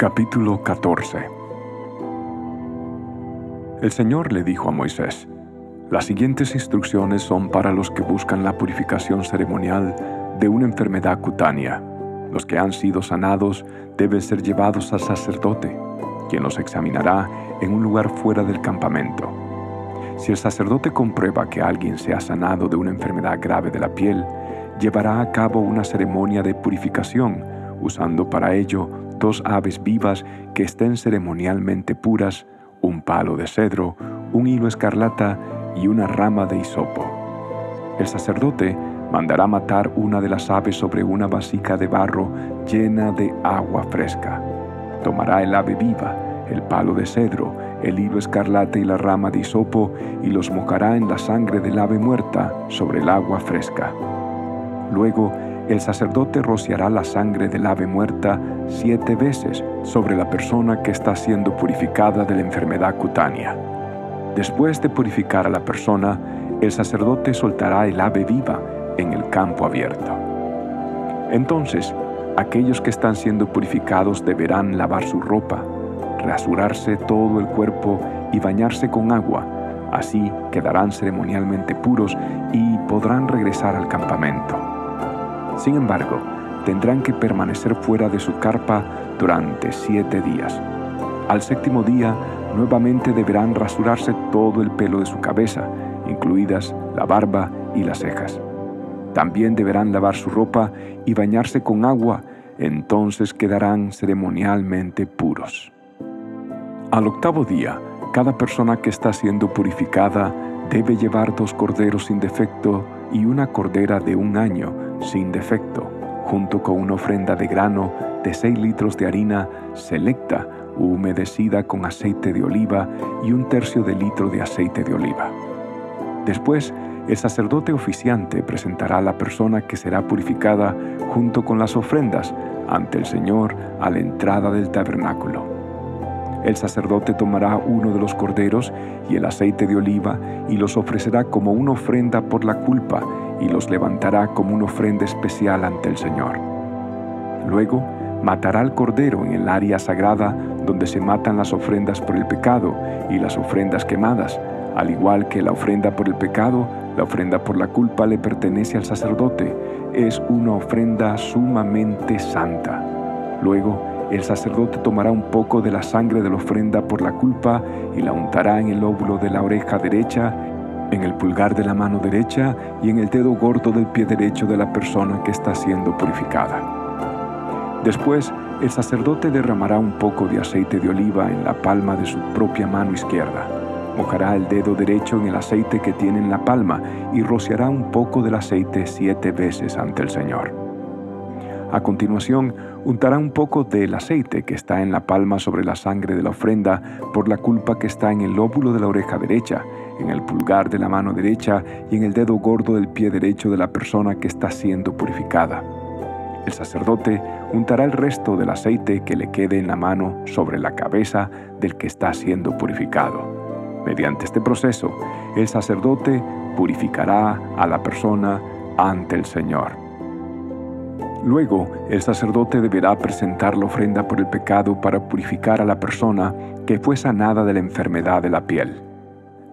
Capítulo 14 El Señor le dijo a Moisés, Las siguientes instrucciones son para los que buscan la purificación ceremonial de una enfermedad cutánea. Los que han sido sanados deben ser llevados al sacerdote, quien los examinará en un lugar fuera del campamento. Si el sacerdote comprueba que alguien se ha sanado de una enfermedad grave de la piel, llevará a cabo una ceremonia de purificación, usando para ello dos aves vivas que estén ceremonialmente puras, un palo de cedro, un hilo escarlata y una rama de hisopo. El sacerdote mandará matar una de las aves sobre una vasija de barro llena de agua fresca. Tomará el ave viva, el palo de cedro, el hilo escarlata y la rama de hisopo y los mojará en la sangre del ave muerta sobre el agua fresca. Luego el sacerdote rociará la sangre del ave muerta siete veces sobre la persona que está siendo purificada de la enfermedad cutánea. Después de purificar a la persona, el sacerdote soltará el ave viva en el campo abierto. Entonces, aquellos que están siendo purificados deberán lavar su ropa, rasurarse todo el cuerpo y bañarse con agua, así quedarán ceremonialmente puros y podrán regresar al campamento. Sin embargo, tendrán que permanecer fuera de su carpa durante siete días. Al séptimo día, nuevamente deberán rasurarse todo el pelo de su cabeza, incluidas la barba y las cejas. También deberán lavar su ropa y bañarse con agua, entonces quedarán ceremonialmente puros. Al octavo día, cada persona que está siendo purificada debe llevar dos corderos sin defecto y una cordera de un año sin defecto, junto con una ofrenda de grano de 6 litros de harina selecta, humedecida con aceite de oliva y un tercio de litro de aceite de oliva. Después, el sacerdote oficiante presentará a la persona que será purificada junto con las ofrendas ante el Señor a la entrada del tabernáculo. El sacerdote tomará uno de los corderos y el aceite de oliva y los ofrecerá como una ofrenda por la culpa y los levantará como una ofrenda especial ante el Señor. Luego, matará al cordero en el área sagrada donde se matan las ofrendas por el pecado y las ofrendas quemadas, al igual que la ofrenda por el pecado, la ofrenda por la culpa le pertenece al sacerdote, es una ofrenda sumamente santa. Luego, el sacerdote tomará un poco de la sangre de la ofrenda por la culpa y la untará en el óvulo de la oreja derecha, en el pulgar de la mano derecha y en el dedo gordo del pie derecho de la persona que está siendo purificada. Después, el sacerdote derramará un poco de aceite de oliva en la palma de su propia mano izquierda. Mojará el dedo derecho en el aceite que tiene en la palma y rociará un poco del aceite siete veces ante el Señor. A continuación, untará un poco del aceite que está en la palma sobre la sangre de la ofrenda por la culpa que está en el lóbulo de la oreja derecha, en el pulgar de la mano derecha y en el dedo gordo del pie derecho de la persona que está siendo purificada. El sacerdote untará el resto del aceite que le quede en la mano sobre la cabeza del que está siendo purificado. Mediante este proceso, el sacerdote purificará a la persona ante el Señor. Luego, el sacerdote deberá presentar la ofrenda por el pecado para purificar a la persona que fue sanada de la enfermedad de la piel.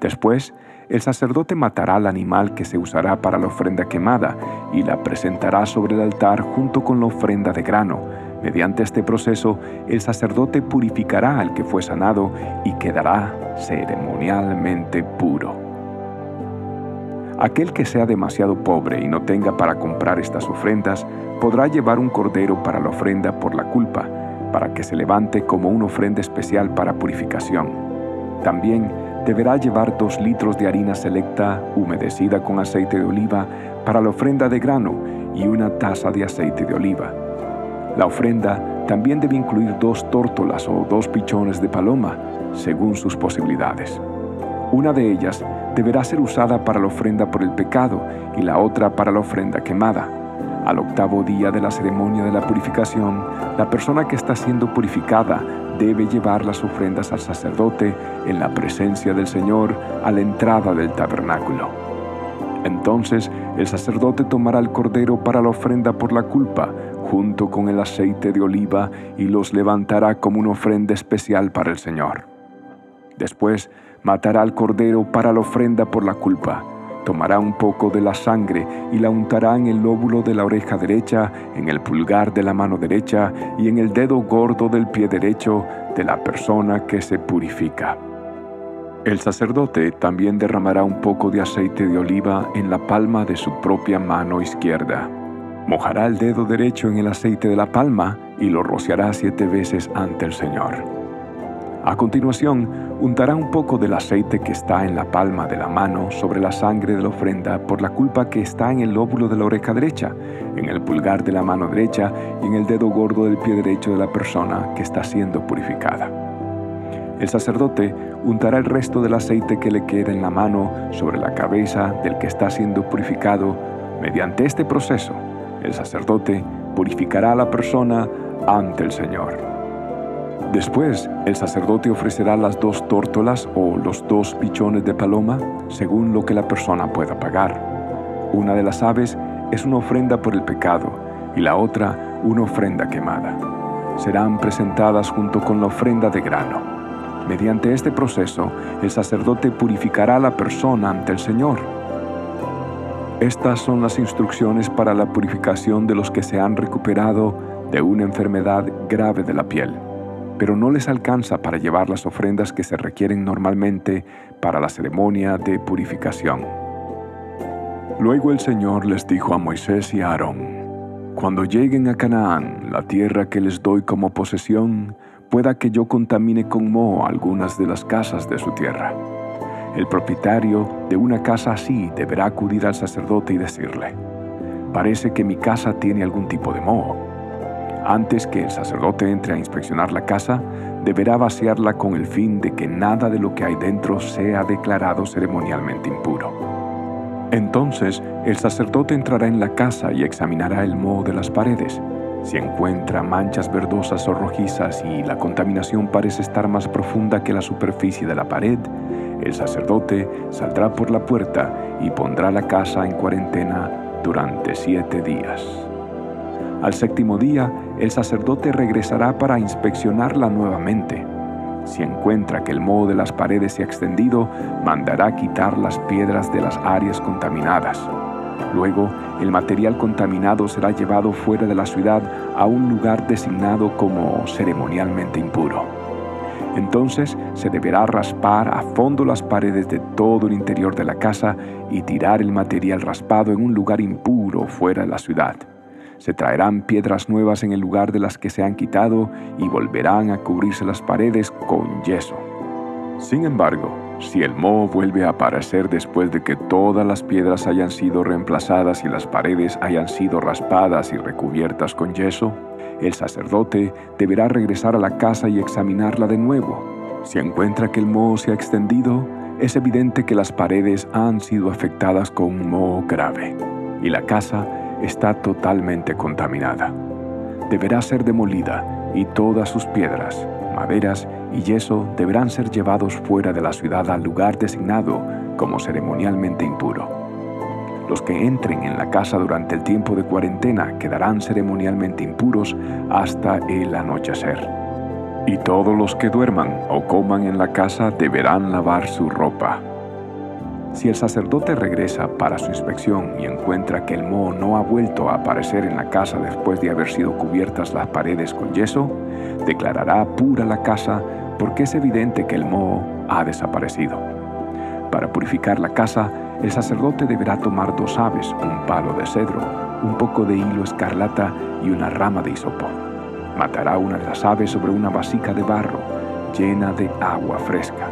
Después, el sacerdote matará al animal que se usará para la ofrenda quemada y la presentará sobre el altar junto con la ofrenda de grano. Mediante este proceso, el sacerdote purificará al que fue sanado y quedará ceremonialmente puro. Aquel que sea demasiado pobre y no tenga para comprar estas ofrendas, podrá llevar un cordero para la ofrenda por la culpa, para que se levante como una ofrenda especial para purificación. También deberá llevar dos litros de harina selecta humedecida con aceite de oliva para la ofrenda de grano y una taza de aceite de oliva. La ofrenda también debe incluir dos tórtolas o dos pichones de paloma, según sus posibilidades. Una de ellas deberá ser usada para la ofrenda por el pecado y la otra para la ofrenda quemada. Al octavo día de la ceremonia de la purificación, la persona que está siendo purificada debe llevar las ofrendas al sacerdote en la presencia del Señor a la entrada del tabernáculo. Entonces el sacerdote tomará el cordero para la ofrenda por la culpa, junto con el aceite de oliva y los levantará como una ofrenda especial para el Señor. Después matará al cordero para la ofrenda por la culpa. Tomará un poco de la sangre y la untará en el lóbulo de la oreja derecha, en el pulgar de la mano derecha y en el dedo gordo del pie derecho de la persona que se purifica. El sacerdote también derramará un poco de aceite de oliva en la palma de su propia mano izquierda. Mojará el dedo derecho en el aceite de la palma y lo rociará siete veces ante el Señor. A continuación, untará un poco del aceite que está en la palma de la mano sobre la sangre de la ofrenda por la culpa que está en el lóbulo de la oreja derecha, en el pulgar de la mano derecha y en el dedo gordo del pie derecho de la persona que está siendo purificada. El sacerdote untará el resto del aceite que le queda en la mano sobre la cabeza del que está siendo purificado. Mediante este proceso, el sacerdote purificará a la persona ante el Señor. Después, el sacerdote ofrecerá las dos tórtolas o los dos pichones de paloma según lo que la persona pueda pagar. Una de las aves es una ofrenda por el pecado y la otra una ofrenda quemada. Serán presentadas junto con la ofrenda de grano. Mediante este proceso, el sacerdote purificará a la persona ante el Señor. Estas son las instrucciones para la purificación de los que se han recuperado de una enfermedad grave de la piel, pero no les alcanza para llevar las ofrendas que se requieren normalmente para la ceremonia de purificación. Luego el Señor les dijo a Moisés y a Aarón, Cuando lleguen a Canaán, la tierra que les doy como posesión, pueda que yo contamine con moho algunas de las casas de su tierra. El propietario de una casa así deberá acudir al sacerdote y decirle, parece que mi casa tiene algún tipo de moho. Antes que el sacerdote entre a inspeccionar la casa, deberá vaciarla con el fin de que nada de lo que hay dentro sea declarado ceremonialmente impuro. Entonces el sacerdote entrará en la casa y examinará el moho de las paredes si encuentra manchas verdosas o rojizas y la contaminación parece estar más profunda que la superficie de la pared, el sacerdote saldrá por la puerta y pondrá la casa en cuarentena durante siete días. Al séptimo día, el sacerdote regresará para inspeccionarla nuevamente. Si encuentra que el moho de las paredes se ha extendido, mandará quitar las piedras de las áreas contaminadas. Luego, el material contaminado será llevado fuera de la ciudad a un lugar designado como ceremonialmente impuro. Entonces se deberá raspar a fondo las paredes de todo el interior de la casa y tirar el material raspado en un lugar impuro fuera de la ciudad. Se traerán piedras nuevas en el lugar de las que se han quitado y volverán a cubrirse las paredes con yeso. Sin embargo, si el moho vuelve a aparecer después de que todas las piedras hayan sido reemplazadas y las paredes hayan sido raspadas y recubiertas con yeso, el sacerdote deberá regresar a la casa y examinarla de nuevo. Si encuentra que el moho se ha extendido, es evidente que las paredes han sido afectadas con un moho grave y la casa está totalmente contaminada. Deberá ser demolida y todas sus piedras, maderas y yeso deberán ser llevados fuera de la ciudad al lugar designado como ceremonialmente impuro. Los que entren en la casa durante el tiempo de cuarentena quedarán ceremonialmente impuros hasta el anochecer. Y todos los que duerman o coman en la casa deberán lavar su ropa. Si el sacerdote regresa para su inspección y encuentra que el moho no ha vuelto a aparecer en la casa después de haber sido cubiertas las paredes con yeso, declarará pura la casa porque es evidente que el moho ha desaparecido. Para purificar la casa, el sacerdote deberá tomar dos aves, un palo de cedro, un poco de hilo escarlata y una rama de hisopo. Matará una de las aves sobre una vasija de barro llena de agua fresca.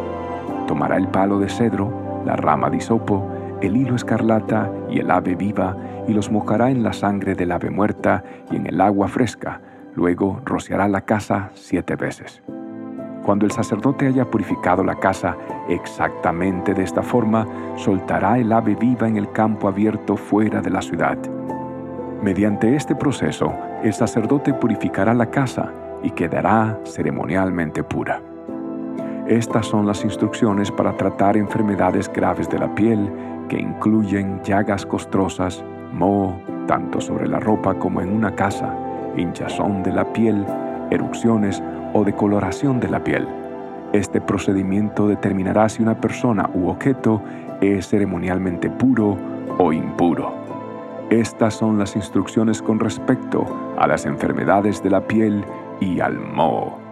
Tomará el palo de cedro, la rama de hisopo, el hilo escarlata y el ave viva, y los mojará en la sangre del ave muerta y en el agua fresca. Luego rociará la casa siete veces. Cuando el sacerdote haya purificado la casa exactamente de esta forma, soltará el ave viva en el campo abierto fuera de la ciudad. Mediante este proceso, el sacerdote purificará la casa y quedará ceremonialmente pura. Estas son las instrucciones para tratar enfermedades graves de la piel que incluyen llagas costrosas, moho, tanto sobre la ropa como en una casa, hinchazón de la piel, erupciones o decoloración de la piel. Este procedimiento determinará si una persona u objeto es ceremonialmente puro o impuro. Estas son las instrucciones con respecto a las enfermedades de la piel y al moho.